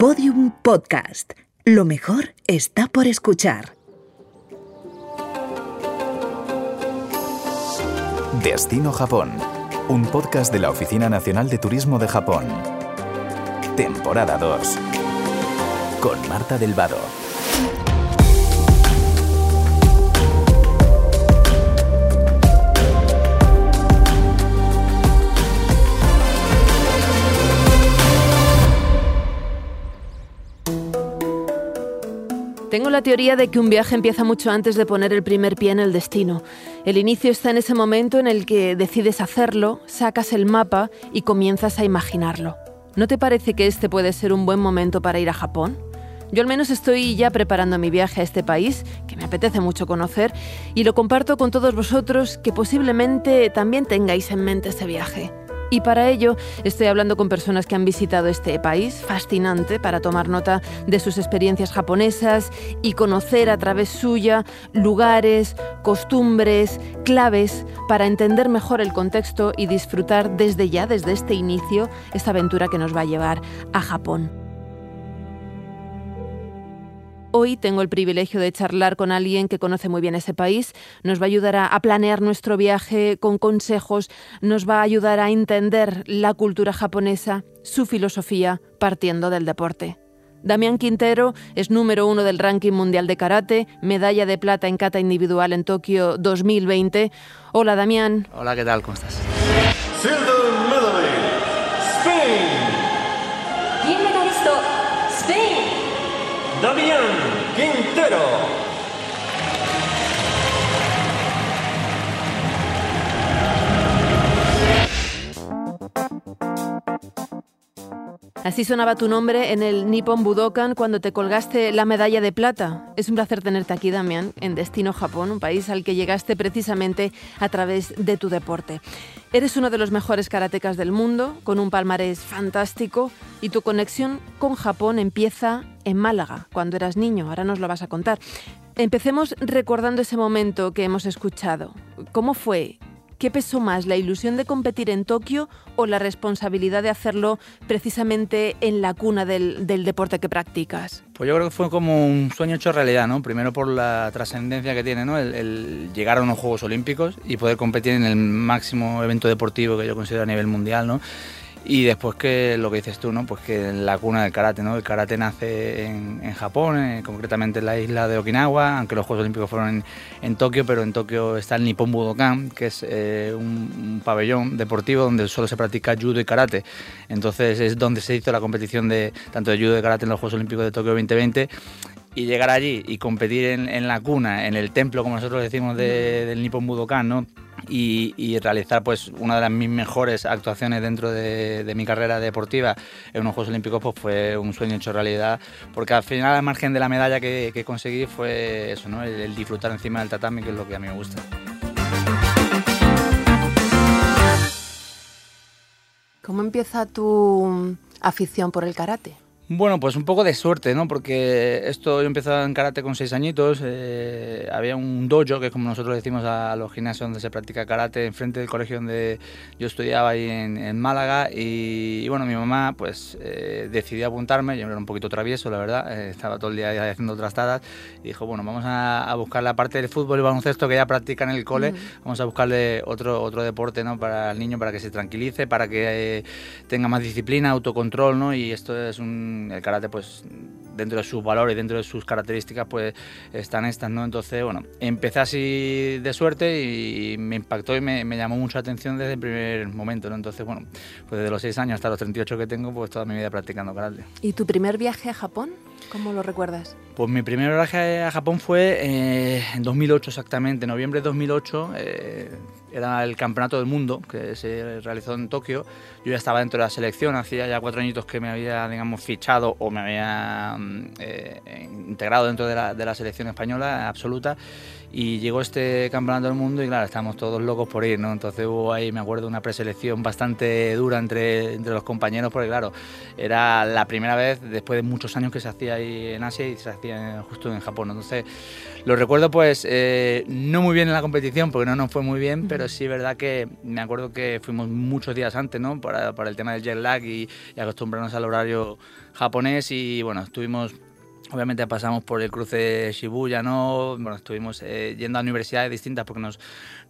Podium Podcast. Lo mejor está por escuchar. Destino Japón. Un podcast de la Oficina Nacional de Turismo de Japón. Temporada 2. Con Marta del Tengo la teoría de que un viaje empieza mucho antes de poner el primer pie en el destino. El inicio está en ese momento en el que decides hacerlo, sacas el mapa y comienzas a imaginarlo. ¿No te parece que este puede ser un buen momento para ir a Japón? Yo al menos estoy ya preparando mi viaje a este país, que me apetece mucho conocer, y lo comparto con todos vosotros que posiblemente también tengáis en mente ese viaje. Y para ello estoy hablando con personas que han visitado este país fascinante para tomar nota de sus experiencias japonesas y conocer a través suya lugares, costumbres, claves para entender mejor el contexto y disfrutar desde ya, desde este inicio, esta aventura que nos va a llevar a Japón. Hoy tengo el privilegio de charlar con alguien que conoce muy bien ese país, nos va a ayudar a, planear nuestro viaje con consejos, nos va a ayudar a entender la cultura japonesa, su filosofía, partiendo del deporte. Damián Quintero es número uno del ranking mundial de karate, medalla de plata en kata individual en Tokio 2020. Hola Damián. Hola, ¿qué tal? ¿Cómo estás? Así sonaba tu nombre en el Nippon Budokan cuando te colgaste la medalla de plata. Es un placer tenerte aquí, Damián, en Destino Japón, un país al que llegaste precisamente a través de tu deporte. Eres uno de los mejores karatecas del mundo, con un palmarés fantástico, y tu conexión con Japón empieza en Málaga, cuando eras niño. Ahora nos lo vas a contar. Empecemos recordando ese momento que hemos escuchado. ¿Cómo fue? ¿Qué pesó más, la ilusión de competir en Tokio o la responsabilidad de hacerlo precisamente en la cuna del, deporte que practicas? Pues yo creo que fue como un sueño hecho realidad, ¿no? Primero por la trascendencia que tiene, ¿no? El, llegar a unos Juegos Olímpicos y poder competir en el máximo evento deportivo que yo considero a nivel mundial, ¿no? Y después que lo que dices tú, ¿no? Pues que la cuna del karate, ¿no? El karate nace en, Japón, eh, concretamente en la isla de Okinawa, aunque los Juegos Olímpicos fueron en, Tokio, pero en Tokio está el Nippon Budokan, que es eh, un, pabellón deportivo donde solo se practica judo y karate. Entonces es donde se hizo la competición de tanto de judo y karate en los Juegos Olímpicos de Tokio 2020 y llegar allí y competir en, la cuna, en el templo, como nosotros decimos, del Nippon Budokan, ¿no? Y, realizar pues una de las mis mejores actuaciones dentro de, mi carrera deportiva en unos Juegos Olímpicos pues fue un sueño hecho realidad porque al final al margen de la medalla que, conseguí fue eso, ¿no? el, disfrutar encima del tatami que es lo que a mí me gusta. ¿Cómo empieza tu afición por el karate? Bueno, pues un poco de suerte, ¿no? Porque esto yo empecé en karate con seis añitos. Eh, había un dojo, que es como nosotros decimos a los gimnasios donde se practica karate, enfrente del colegio donde yo estudiaba ahí en, Málaga. Y, bueno, mi mamá pues eh, decidió apuntarme. Yo era un poquito travieso, la verdad. Eh, estaba todo el día haciendo trastadas. Y dijo, bueno, vamos a, buscar la parte del fútbol y baloncesto que ya practica en el cole. Vamos a buscarle otro, otro deporte, ¿no? Para el niño, para que se tranquilice, para que tenga más disciplina, autocontrol, ¿no? Y esto es un el karate pues dentro de sus valores, dentro de sus características pues están estas, ¿no? Entonces, bueno, empecé así de suerte y me impactó y me, llamó mucho la atención desde el primer momento, ¿no? Entonces, bueno, pues desde los 6 años hasta los 38 que tengo, pues toda mi vida practicando karate. ¿Y tu primer viaje a Japón? ¿Cómo lo recuerdas? Pues mi primer viaje a Japón fue eh, en 2008 exactamente, noviembre de 2008. Eh, era el campeonato del mundo que se realizó en Tokio. Yo ya estaba dentro de la selección, hacía ya cuatro añitos que me había, digamos, fichado o me había eh, integrado dentro de la, de la selección española absoluta Y llegó este campeonato del mundo y claro, estábamos todos locos por ir, ¿no? Entonces hubo ahí, me acuerdo, una preselección bastante dura entre, entre los compañeros, porque claro, era la primera vez después de muchos años que se hacía ahí en Asia y se hacía justo en Japón. Entonces lo recuerdo pues eh, no muy bien en la competición, porque no nos fue muy bien, pero sí es verdad que me acuerdo que fuimos muchos días antes, ¿no? Para, para el tema del jet lag y, y acostumbrarnos al horario japonés y bueno, estuvimos Obviamente pasamos por el cruce Shibuya, ¿no? Bueno, estuvimos eh, yendo a universidades distintas porque nos,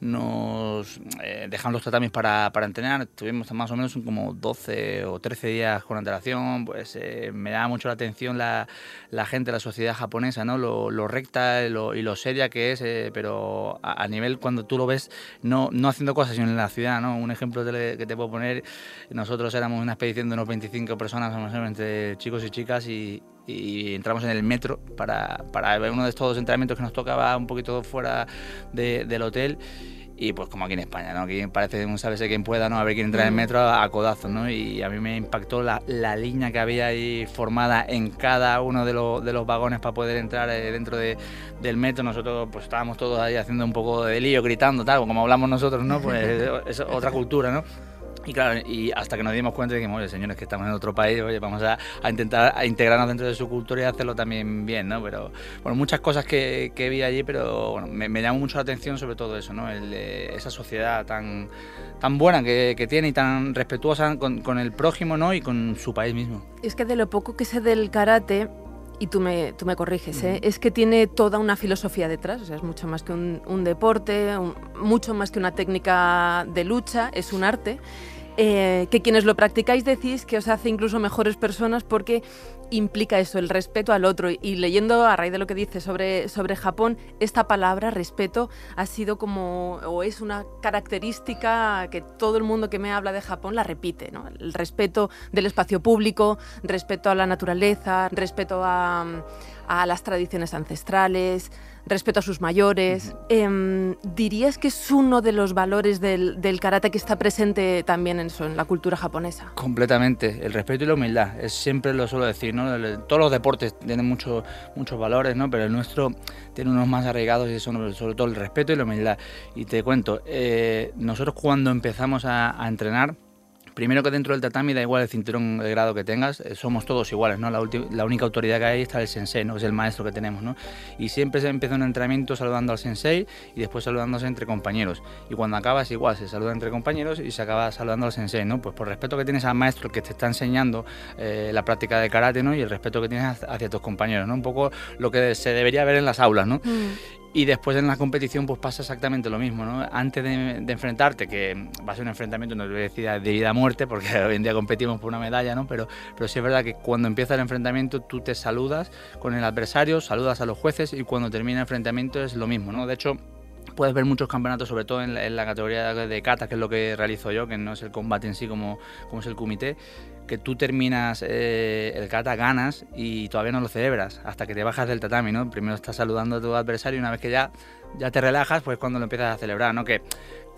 nos eh, dejaron los tatamis para, para, entrenar. Tuvimos más o menos como 12 o 13 días con antelación. Pues eh, me da mucho la atención la, la, gente, la sociedad japonesa, ¿no? Lo, lo recta lo, y lo seria que es, pero a, a, nivel cuando tú lo ves, no, no haciendo cosas, sino en la ciudad, ¿no? Un ejemplo que te puedo poner, nosotros éramos una expedición de unos 25 personas, más o menos, entre chicos y chicas, y, y entramos en el metro para, para uno de estos entrenamientos que nos tocaba un poquito fuera de, del hotel y pues como aquí en España, ¿no? Aquí parece un sabes quien pueda, ¿no? A ver quién entra en el mm. metro a, a codazos, ¿no? Y a mí me impactó la, la, línea que había ahí formada en cada uno de, los, de los vagones para poder entrar eh, dentro de, del metro. Nosotros pues estábamos todos ahí haciendo un poco de lío, gritando, tal, como hablamos nosotros, ¿no? Pues es otra cultura, ¿no? Y claro, y hasta que nos dimos cuenta dijimos, oye, señores, que estamos en otro país, oye, vamos a, a intentar integrarnos dentro de su cultura y hacerlo también bien, ¿no? Pero, bueno, muchas cosas que, que vi allí, pero bueno, me, llamó mucho la atención sobre todo eso, ¿no? Eh, esa sociedad tan, tan buena que, que tiene y tan respetuosa con, con, el prójimo, ¿no? Y con su país mismo. Es que de lo poco que sé del karate, y tú me, tú me corriges, ¿eh? es que tiene toda una filosofía detrás, o sea, es mucho más que un, un deporte, un, mucho más que una técnica de lucha, es un arte. Eh, que quienes lo practicáis decís que os hace incluso mejores personas porque implica eso, el respeto al otro. Y leyendo a raíz de lo que dice sobre, sobre Japón, esta palabra, respeto, ha sido como, o es una característica que todo el mundo que me habla de Japón la repite, ¿no? El respeto del espacio público, respeto a la naturaleza, respeto a, a las tradiciones ancestrales, respeto a sus mayores. Uh -huh. eh, ¿Dirías que es uno de los valores del, del, karate que está presente también en, eso, en la cultura japonesa? Completamente, el respeto y la humildad. Es siempre lo suelo decir, ¿no? Todos los deportes tienen mucho, muchos valores, ¿no? Pero el nuestro tiene unos más arraigados y son sobre todo el respeto y la humildad. Y te cuento, eh, nosotros cuando empezamos a, a entrenar, Primero que dentro del tatami da igual el cinturón de grado que tengas, eh, somos todos iguales, ¿no? La, la, única autoridad que hay está el sensei, ¿no? Es el maestro que tenemos, ¿no? Y siempre se empieza un entrenamiento saludando al sensei y después saludándose entre compañeros. Y cuando acabas igual, se saluda entre compañeros y se acaba saludando al sensei, ¿no? Pues por respeto que tienes al maestro que te está enseñando eh, la práctica de karate, ¿no? Y el respeto que tienes hacia tus compañeros, ¿no? Un poco lo que se debería ver en las aulas, ¿no? Mm. Y después en la competición pues pasa exactamente lo mismo, ¿no? Antes de, de, enfrentarte, que va a ser un enfrentamiento, no te voy a decir de vida a muerte, porque hoy en día competimos por una medalla, ¿no? Pero, pero sí es verdad que cuando empieza el enfrentamiento tú te saludas con el adversario, saludas a los jueces y cuando termina el enfrentamiento es lo mismo, ¿no? De hecho, puedes ver muchos campeonatos, sobre todo en la, en la, categoría de kata, que es lo que realizo yo, que no es el combate en sí como, como es el kumite, que tú terminas eh, el kata, ganas y todavía no lo celebras hasta que te bajas del tatami, ¿no? Primero estás saludando a tu adversario y una vez que ya, ya te relajas, pues cuando lo empiezas a celebrar, ¿no? Que,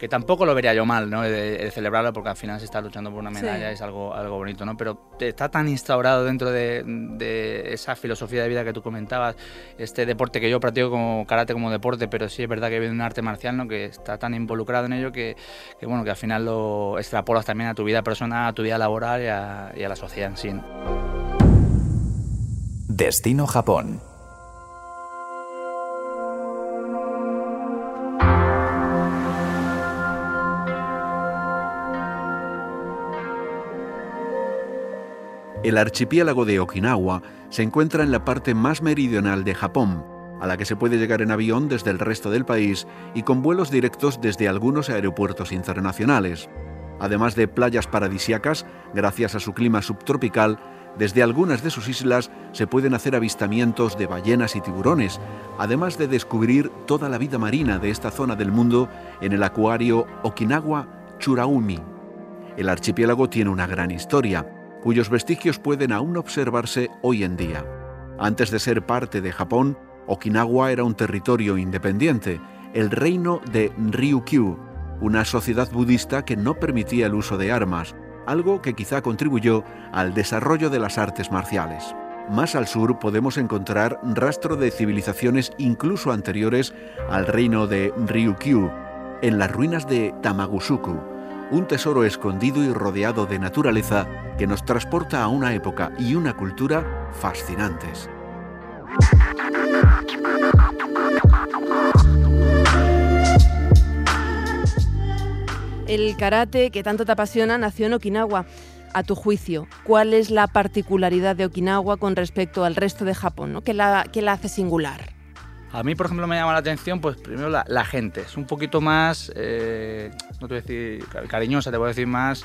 que tampoco lo vería yo mal, ¿no? De, de, celebrarlo porque al final se está luchando por una medalla, sí. es algo, algo bonito, ¿no? Pero está tan instaurado dentro de, de, esa filosofía de vida que tú comentabas, este deporte que yo practico como karate como deporte, pero sí es verdad que viene un arte marcial, ¿no? Que está tan involucrado en ello que, que, bueno, que al final lo extrapolas también a tu vida personal, a tu vida laboral y a, y a la sociedad en sí. ¿no? Destino Japón. El archipiélago de Okinawa se encuentra en la parte más meridional de Japón, a la que se puede llegar en avión desde el resto del país y con vuelos directos desde algunos aeropuertos internacionales. Además de playas paradisiacas, gracias a su clima subtropical, desde algunas de sus islas se pueden hacer avistamientos de ballenas y tiburones, además de descubrir toda la vida marina de esta zona del mundo en el acuario Okinawa Churaumi. El archipiélago tiene una gran historia cuyos vestigios pueden aún observarse hoy en día. Antes de ser parte de Japón, Okinawa era un territorio independiente, el reino de Ryukyu, una sociedad budista que no permitía el uso de armas, algo que quizá contribuyó al desarrollo de las artes marciales. Más al sur podemos encontrar rastro de civilizaciones incluso anteriores al reino de Ryukyu, en las ruinas de Tamagusuku, un tesoro escondido y rodeado de naturaleza que nos transporta a una época y una cultura fascinantes. El karate que tanto te apasiona nació en Okinawa. A tu juicio, ¿cuál es la particularidad de Okinawa con respecto al resto de Japón? ¿no? ¿Qué, la, la hace singular? A mí, por ejemplo, me llama la atención, pues primero la, gente. Es un poquito más, eh, no te voy a decir cariñosa, te voy a decir más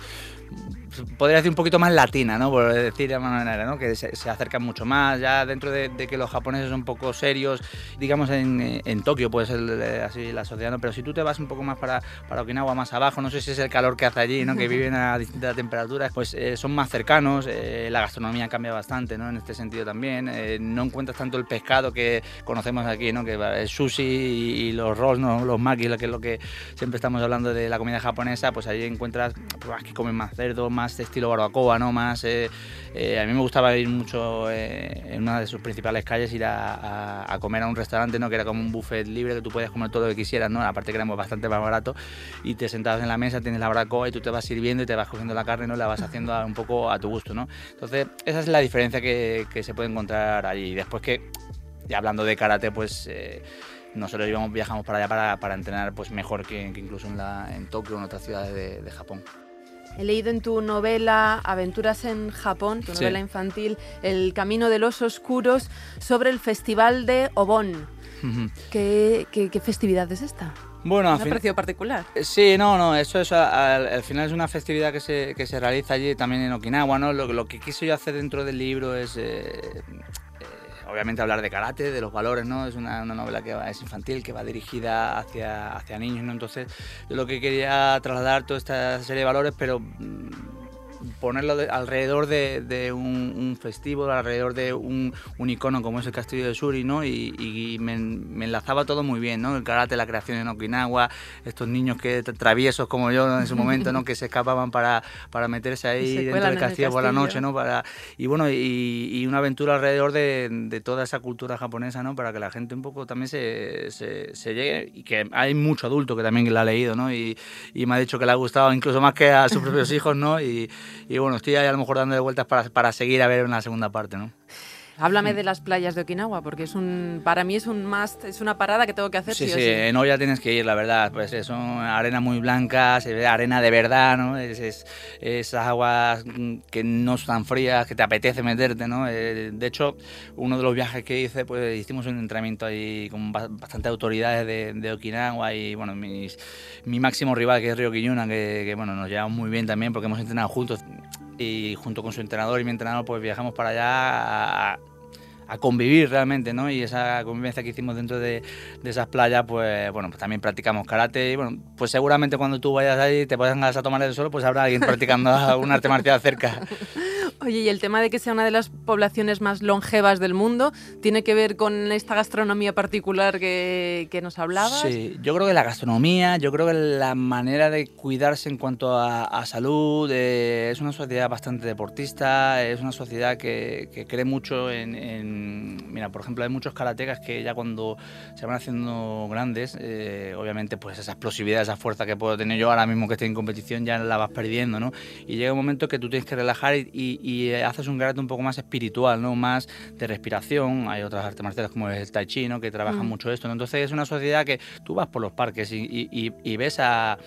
podría decir un poquito más latina, ¿no? Por decir de alguna manera, ¿no? Que se, acercan mucho más, ya dentro de, que los japoneses son un poco serios, digamos en, en Tokio puede ser eh, así la sociedad, ¿no? Pero si tú te vas un poco más para, para Okinawa, más abajo, no sé si es el calor que hace allí, ¿no? Que viven a distintas temperaturas, pues eh, son más cercanos, eh, la gastronomía cambia bastante, ¿no? En este sentido también, no encuentras tanto el pescado que conocemos aquí, ¿no? Que el sushi y, los rolls, ¿no? Los makis, que es lo que siempre estamos hablando de la comida japonesa, pues allí encuentras, pues aquí comen más cerdo, más de estilo barbacoa, ¿no? Más, eh, eh, a mí me gustaba ir mucho eh, en una de sus principales calles, ir a, comer a un restaurante, ¿no? Que era como un buffet libre que tú podías comer todo lo que quisieras, ¿no? Aparte que era bastante más barato y te sentabas en la mesa, tienes la barbacoa y tú te vas sirviendo y te vas cogiendo la carne, ¿no? La vas haciendo un poco a tu gusto, ¿no? Entonces, esa es la diferencia que, se puede encontrar allí. Después que, ya hablando de karate, pues nosotros íbamos, viajamos para allá para, entrenar pues mejor que, incluso en, la, en Tokio o en otras ciudades de Japón. He leído en tu novela Aventuras en Japón, tu novela infantil, El Camino de los Oscuros, sobre el Festival de Obon. ¿Qué, festividad es esta? Bueno, ¿Me ha parecido particular? Eh, sí, no, no, eso es, al, final es una festividad que se, que se realiza allí también en Okinawa, ¿no? Lo, lo que quise yo hacer dentro del libro es eh, obviamente hablar de karate, de los valores, ¿no? Es una, novela que es infantil, que va dirigida hacia, hacia niños, ¿no? Entonces, lo que quería trasladar toda esta serie de valores, pero ponerlo alrededor de, un, festivo, alrededor de un, icono como es el Castillo de Suri, ¿no? Y, me, enlazaba todo muy bien, ¿no? El karate, la creación en Okinawa, estos niños que traviesos como yo en su momento, ¿no? Que se escapaban para, para meterse ahí dentro del castillo, por la noche, ¿no? Para, y bueno, y, una aventura alrededor de, toda esa cultura japonesa, ¿no? Para que la gente un poco también se, se, llegue y que hay mucho adulto que también la ha leído, ¿no? Y, me ha dicho que le ha gustado incluso más que a sus propios hijos, ¿no? Y, y bueno, estoy ahí a lo mejor dándole vueltas para, para seguir a ver una segunda parte, ¿no? Háblame de las playas de Okinawa, porque es un, para mí es un must, es una parada que tengo que hacer. Sí, sí, en Oya tienes que ir, la verdad. Pues son arena muy blanca, se ve arena de verdad, ¿no? Es, es, esas aguas que no están frías, que te apetece meterte, ¿no? Eh, de hecho, uno de los viajes que hice, pues hicimos un entrenamiento ahí con bastante autoridades de, de, Okinawa y, bueno, mis, mi máximo rival, que es Ryo Kiyuna, que, que, bueno, nos llevamos muy bien también porque hemos entrenado juntos y junto con su entrenador y mi entrenador pues viajamos para allá a, convivir realmente, ¿no? Y esa convivencia que hicimos dentro de, esas playas, pues bueno, pues también practicamos karate y bueno, pues seguramente cuando tú vayas ahí te pongas a tomar el sol, pues habrá alguien practicando un arte marcial cerca. Oye, y el tema de que sea una de las poblaciones más longevas del mundo, ¿tiene que ver con esta gastronomía particular que, que nos hablabas? Sí, yo creo que la gastronomía, yo creo que la manera de cuidarse en cuanto a, salud, eh, es una sociedad bastante deportista, es una sociedad que, que cree mucho en, Mira, por ejemplo, hay muchos karatecas que ya cuando se van haciendo grandes, eh, obviamente pues esa explosividad, esa fuerza que puedo tener yo ahora mismo que estoy en competición ya la vas perdiendo, ¿no? Y llega un momento que tú tienes que relajar y y haces un karate un poco más espiritual, ¿no? Más de respiración. Hay otras artes marciales como el tai chi, ¿no? Que trabajan mm. mucho esto. Entonces es una sociedad que tú vas por los parques y, ves a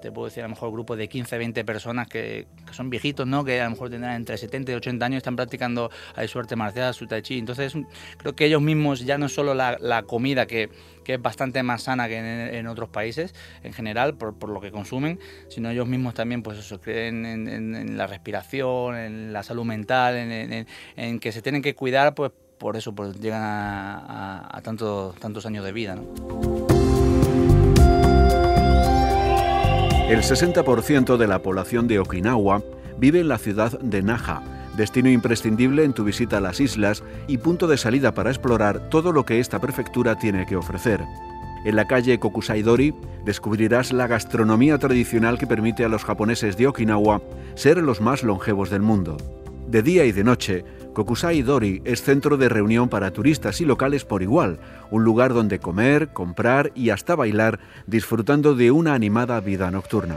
te puedo decir a lo mejor grupo de 15, 20 personas que, son viejitos, ¿no? Que a lo mejor tendrán entre 70 y 80 años, están practicando ahí su arte marcial, su tai chi. Entonces creo que ellos mismos, ya no solo la, la comida que, que es bastante más sana que en, otros países en general por, por, lo que consumen, sino ellos mismos también pues eso, creen en, la respiración, en la salud mental, en, que se tienen que cuidar, pues por eso pues, llegan a, a, tantos, tantos años de vida. El 60% de la población de Okinawa vive en la ciudad de Naha, destino imprescindible en tu visita a las islas y punto de salida para explorar todo lo que esta prefectura tiene que ofrecer. En la calle Kokusai-dori descubrirás la gastronomía tradicional que permite a los japoneses de Okinawa ser los más longevos del mundo. De día y de noche Kokusai Dori es centro de reunión para turistas y locales por igual, un lugar donde comer, comprar y hasta bailar disfrutando de una animada vida nocturna.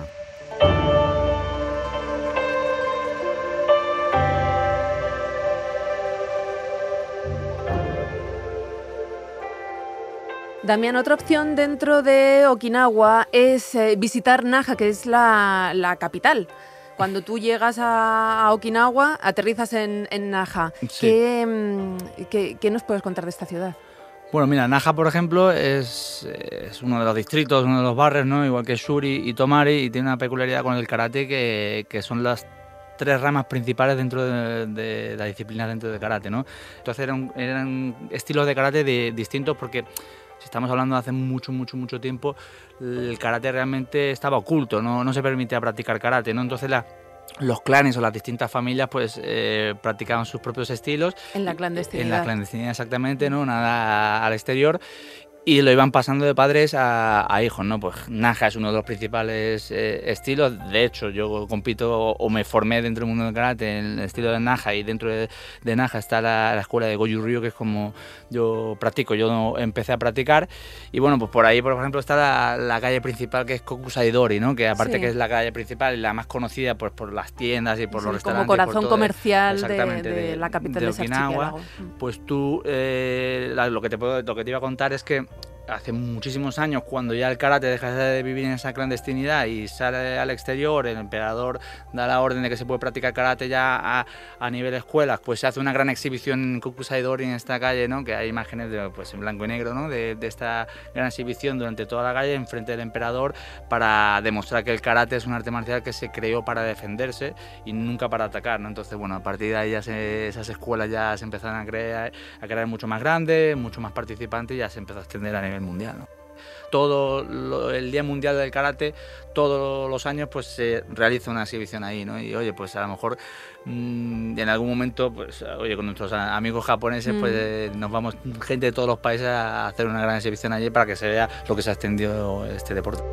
Damián, otra opción dentro de Okinawa es eh, visitar Naha, que es la, capital. Cuando tú llegas a, Okinawa, aterrizas en, Naha. Mm, ¿Qué, nos puedes contar de esta ciudad? Bueno, mira, Naha, por ejemplo, es, uno de los distritos, uno de los barrios, ¿no? igual que Shuri y Tomari, y tiene una peculiaridad con el karate que, son las tres ramas principales dentro de, la disciplina dentro del karate, ¿no? Entonces eran, eran estilos de karate distintos porque si estamos hablando de hace mucho, mucho, mucho tiempo, el karate realmente estaba oculto, no, no se permitía practicar karate, ¿no? Entonces la, los clanes o las distintas familias pues eh, practicaban sus propios estilos. En la clandestinidad. En la clandestinidad exactamente, ¿no? Nada al exterior y lo iban pasando de padres a, hijos, ¿no? Pues Naja es uno de los principales eh, estilos. De hecho, yo compito o, me formé dentro del mundo del karate en el estilo de Naja y dentro de, Naja está la, escuela de Goju Ryu, que es como yo practico. Yo empecé a practicar y bueno, pues por ahí, por ejemplo, está la, calle principal que es Kokusai Dori, ¿no? Que aparte que es la calle principal y la más conocida pues por las tiendas y por los restaurantes. Como corazón comercial de, la capital de, Okinawa. Pues tú, eh, lo, que te puedo, lo que te iba a contar es que hace muchísimos años, cuando ya el karate deja de vivir en esa clandestinidad y sale al exterior, el emperador da la orden de que se puede practicar karate ya a, nivel escuelas, pues se hace una gran exhibición en Kokusai Dori en esta calle, ¿no? que hay imágenes de, pues, en blanco y negro ¿no? de, esta gran exhibición durante toda la calle en frente del emperador para demostrar que el karate es un arte marcial que se creó para defenderse y nunca para atacar. ¿no? Entonces, bueno, a partir de ahí ya esas escuelas ya se empezaron a crear, a crear mucho más grandes, mucho más participantes y ya se empezó a extender a nivel mundial. Todo el Día Mundial del Karate, todos los años pues se realiza una exhibición ahí, ¿no? Y oye, pues a lo mejor mm, en algún momento, pues oye, con nuestros amigos japoneses, pues mm. nos vamos gente de todos los países a hacer una gran exhibición allí para que se vea lo que se ha extendido este deporte.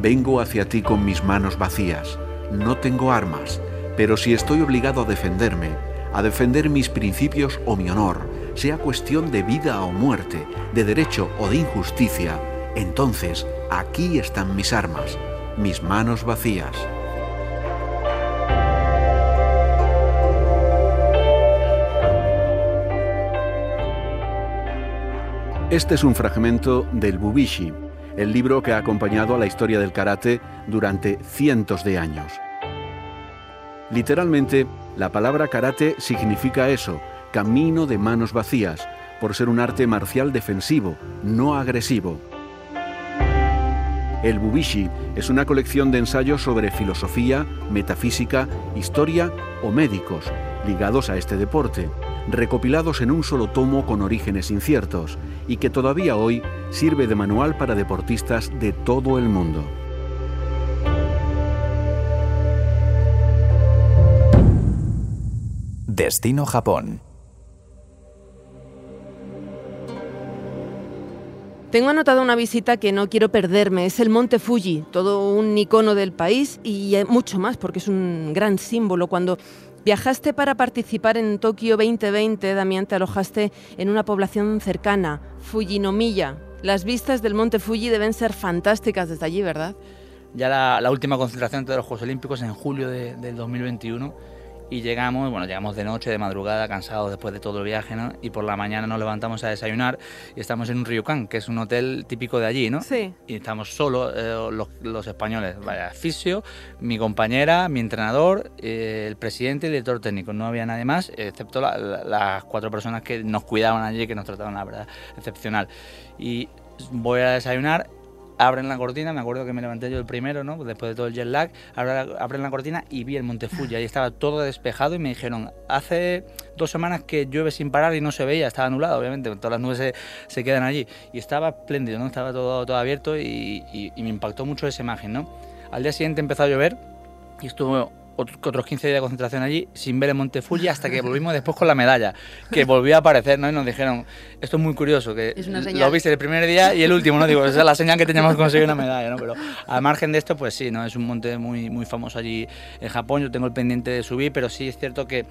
Vengo hacia ti con mis manos vacías. No tengo armas pero si estoy obligado a defenderme, a defender mis principios o mi honor, sea cuestión de vida o muerte, de derecho o de injusticia, entonces aquí están mis armas, mis manos vacías. Este es un fragmento del Bubishi, el libro que ha acompañado a la historia del karate durante cientos de años. Literalmente, la palabra karate significa eso, camino de manos vacías, por ser un arte marcial defensivo, no agresivo. El Bubishi es una colección de ensayos sobre filosofía, metafísica, historia o médicos ligados a este deporte, recopilados en un solo tomo con orígenes inciertos y que todavía hoy sirve de manual para deportistas de todo el mundo. Destino Japón. Tengo anotado una visita que no quiero perderme. Es el Monte Fuji, todo un icono del país y mucho más porque es un gran símbolo. Cuando viajaste para participar en Tokio 2020, Damián, te alojaste en una población cercana, Fujinomiya. Las vistas del Monte Fuji deben ser fantásticas desde allí, ¿verdad? Ya la, última concentración de los Juegos Olímpicos en julio del 2021 y llegamos, bueno, llegamos de noche, de madrugada, cansados después de todo el viaje, ¿no? Y por la mañana nos levantamos a desayunar y estamos en un Ryukan, que es un hotel típico de allí, ¿no? Sí. Y estamos solos eh, los, españoles, vaya, fisio, mi compañera, mi entrenador, eh, el presidente y el director técnico. No había nadie más, excepto las cuatro personas que nos cuidaban allí, que nos trataban, la verdad, excepcional. Y voy a desayunar abren la cortina, me acuerdo que me levanté yo el primero, ¿no? después de todo el jet lag, abren la cortina y vi el Monte Fuji, ahí estaba todo despejado y me dijeron, hace dos semanas que llueve sin parar y no se veía, estaba anulado, obviamente, todas las nubes se, quedan allí, y estaba espléndido, ¿no? estaba todo, todo abierto y, me impactó mucho esa imagen. ¿no? Al día siguiente empezó a llover y estuvo otros 15 días de concentración allí sin ver el Monte Fuji hasta que volvimos después con la medalla, que volvió a aparecer, ¿no? Y nos dijeron, esto es muy curioso, que lo viste el primer día y el último, ¿no? Digo, esa es la señal que teníamos que conseguir una medalla, ¿no? Pero al margen de esto, pues sí, ¿no? Es un monte muy, muy famoso allí en Japón, yo tengo el pendiente de subir, pero sí es cierto que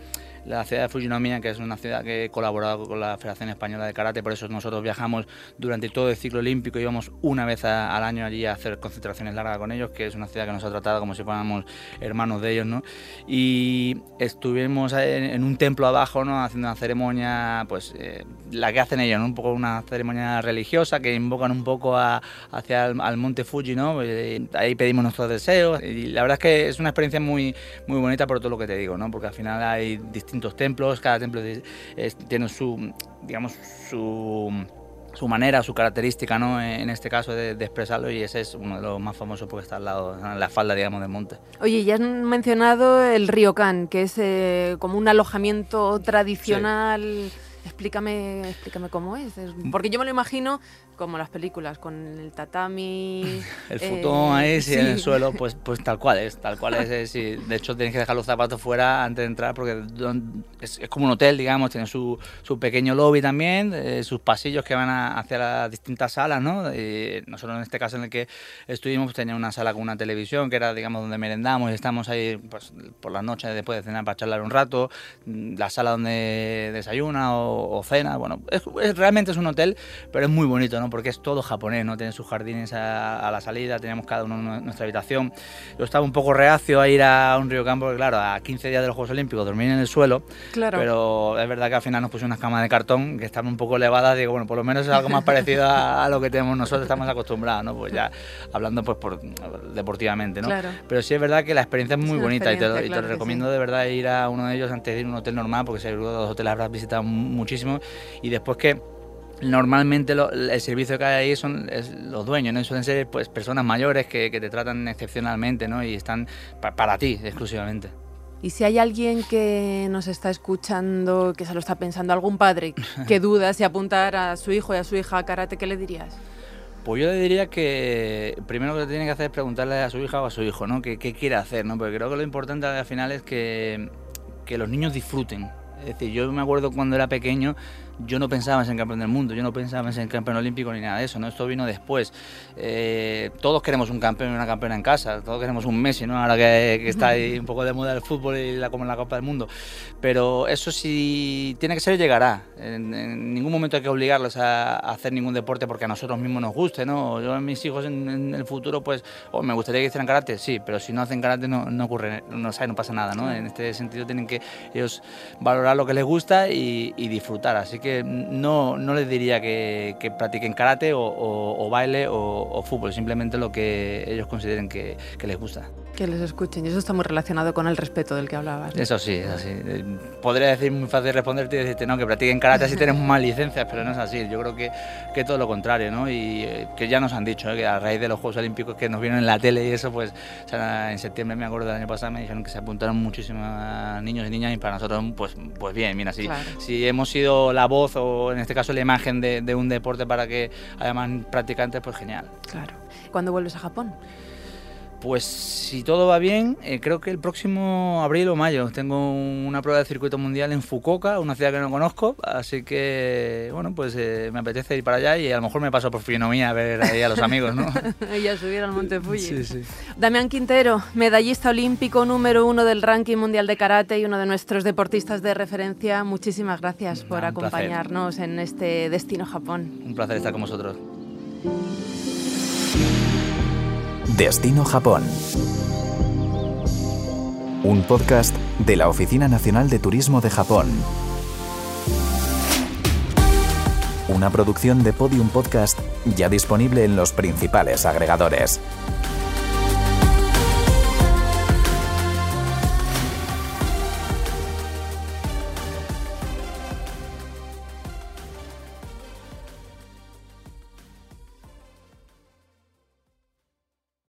la ciudad de Fujinomiya, que es una ciudad que he colaborado con la Federación Española de Karate, por eso nosotros viajamos durante todo el ciclo olímpico, íbamos una vez al año allí a hacer concentraciones largas con ellos, que es una ciudad que nos ha tratado como si fuéramos hermanos de ellos, ¿no? Y estuvimos en, un templo abajo, ¿no? Haciendo una ceremonia, pues eh, la que hacen ellos, ¿no? Un poco una ceremonia religiosa que invocan un poco hacia el, al monte Fuji, ¿no? Eh, ahí pedimos nuestros deseos y la verdad es que es una experiencia muy, muy bonita por todo lo que te digo, ¿no? Porque al final hay distintos templos, cada templo tiene su, digamos, su, su manera, su característica, ¿no? En este caso de, expresarlo y ese es uno de los más famosos porque está al lado, en la falda, digamos, del monte. Oye, ya has mencionado el Ryokan, que es eh, como un alojamiento tradicional. Explícame, explícame cómo es. Porque yo me lo imagino como las películas, con el tatami. el futón ahí, eh, sí, en el suelo, pues, pues tal cual es, tal cual es. de hecho, tienes que dejar los zapatos fuera antes de entrar porque es, como un hotel, digamos, tiene su, su pequeño lobby también, eh, sus pasillos que van hacia las distintas salas, ¿no? Y nosotros en este caso en el que estuvimos pues, tenía una sala con una televisión que era, digamos, donde merendamos y estamos ahí pues, por las noches después de cenar para charlar un rato, la sala donde desayuna o, cena, bueno, realmente es un hotel, pero es muy bonito, ¿no? Porque es todo japonés, ¿no? Tienen sus jardines a, la salida, tenemos cada uno nuestra habitación. Yo estaba un poco reacio a ir a un río campo, porque claro, a 15 días de los Juegos Olímpicos dormir en el suelo, claro. pero es verdad que al final nos pusimos unas camas de cartón que estaban un poco elevadas, digo, bueno, por lo menos es algo más parecido a, lo que tenemos nosotros, estamos acostumbrados, ¿no? Pues ya hablando pues por, deportivamente, ¿no? Claro. Pero sí es verdad que la experiencia es muy bonita y te, lo recomiendo de verdad ir a uno de ellos antes de ir a un hotel normal, porque seguro los hoteles habrás visitado muchísimo y después que Normalmente el servicio que hay ahí son los dueños, ¿no? suelen ser pues, personas mayores que, te tratan excepcionalmente ¿no? y están para ti exclusivamente. Y si hay alguien que nos está escuchando, que se lo está pensando, algún padre que duda si apuntar a su hijo y a su hija a karate, ¿qué le dirías? Pues yo le diría que primero lo que tiene que hacer es preguntarle a su hija o a su hijo, ¿no? ¿Qué, quiere hacer, ¿no? Porque creo que lo importante al final es que, que los niños disfruten. Es decir, yo me acuerdo cuando era pequeño, yo no pensaba en ser campeón del mundo, yo no pensaba en ser campeón olímpico ni nada de eso, ¿no? Esto vino después. Eh, todos queremos un campeón y una campeona en casa, todos queremos un Messi, ¿no? Ahora que, está ahí un poco de moda el fútbol y la, como en la Copa del Mundo. Pero eso sí tiene que ser llegará. En, ningún momento hay que obligarlos a, hacer ningún deporte porque a nosotros mismos nos guste, ¿no? Yo a mis hijos en, el futuro, pues, oh, me gustaría que hicieran karate, sí, pero si no hacen karate no, no ocurre, no, no pasa nada, ¿no? En este sentido tienen que ellos valorar lo que les gusta y, y disfrutar. Así que no, no les diría que, practiquen karate o, baile o, fútbol, simplemente lo que ellos consideren que, les gusta. Que les escuchen, y eso está muy relacionado con el respeto del que hablabas. Eso sí, es así. Eh, podría decir muy fácil responderte y decirte, no, que practiquen karate si tenemos más licencias, pero no es así. Yo creo que, que todo lo contrario, ¿no? Y eh, que ya nos han dicho, ¿eh? que a raíz de los Juegos Olímpicos que nos vieron en la tele y eso, pues en septiembre, me acuerdo del año pasado, me dijeron que se apuntaron muchísimos niños y niñas y para nosotros, pues, pues bien, mira, si, si hemos sido la voz o en este caso la imagen de, un deporte para que haya más practicantes, pues genial. Claro. ¿Cuándo vuelves a Japón? Pues si todo va bien, eh, creo que el próximo abril o mayo tengo una prueba de circuito mundial en Fukuoka, una ciudad que no conozco, así que bueno, pues eh, me apetece ir para allá y a lo mejor me paso por Finomía a ver ahí a los amigos, ¿no? y a subir al Monte Fuji. Sí, sí. Damián Quintero, medallista olímpico número uno del ranking mundial de karate y uno de nuestros deportistas de referencia, muchísimas gracias por acompañarnos en este destino Japón. Un placer estar con vosotros. Destino Japón. Un podcast de la Oficina Nacional de Turismo de Japón. Una producción de Podium Podcast ya disponible en los principales agregadores.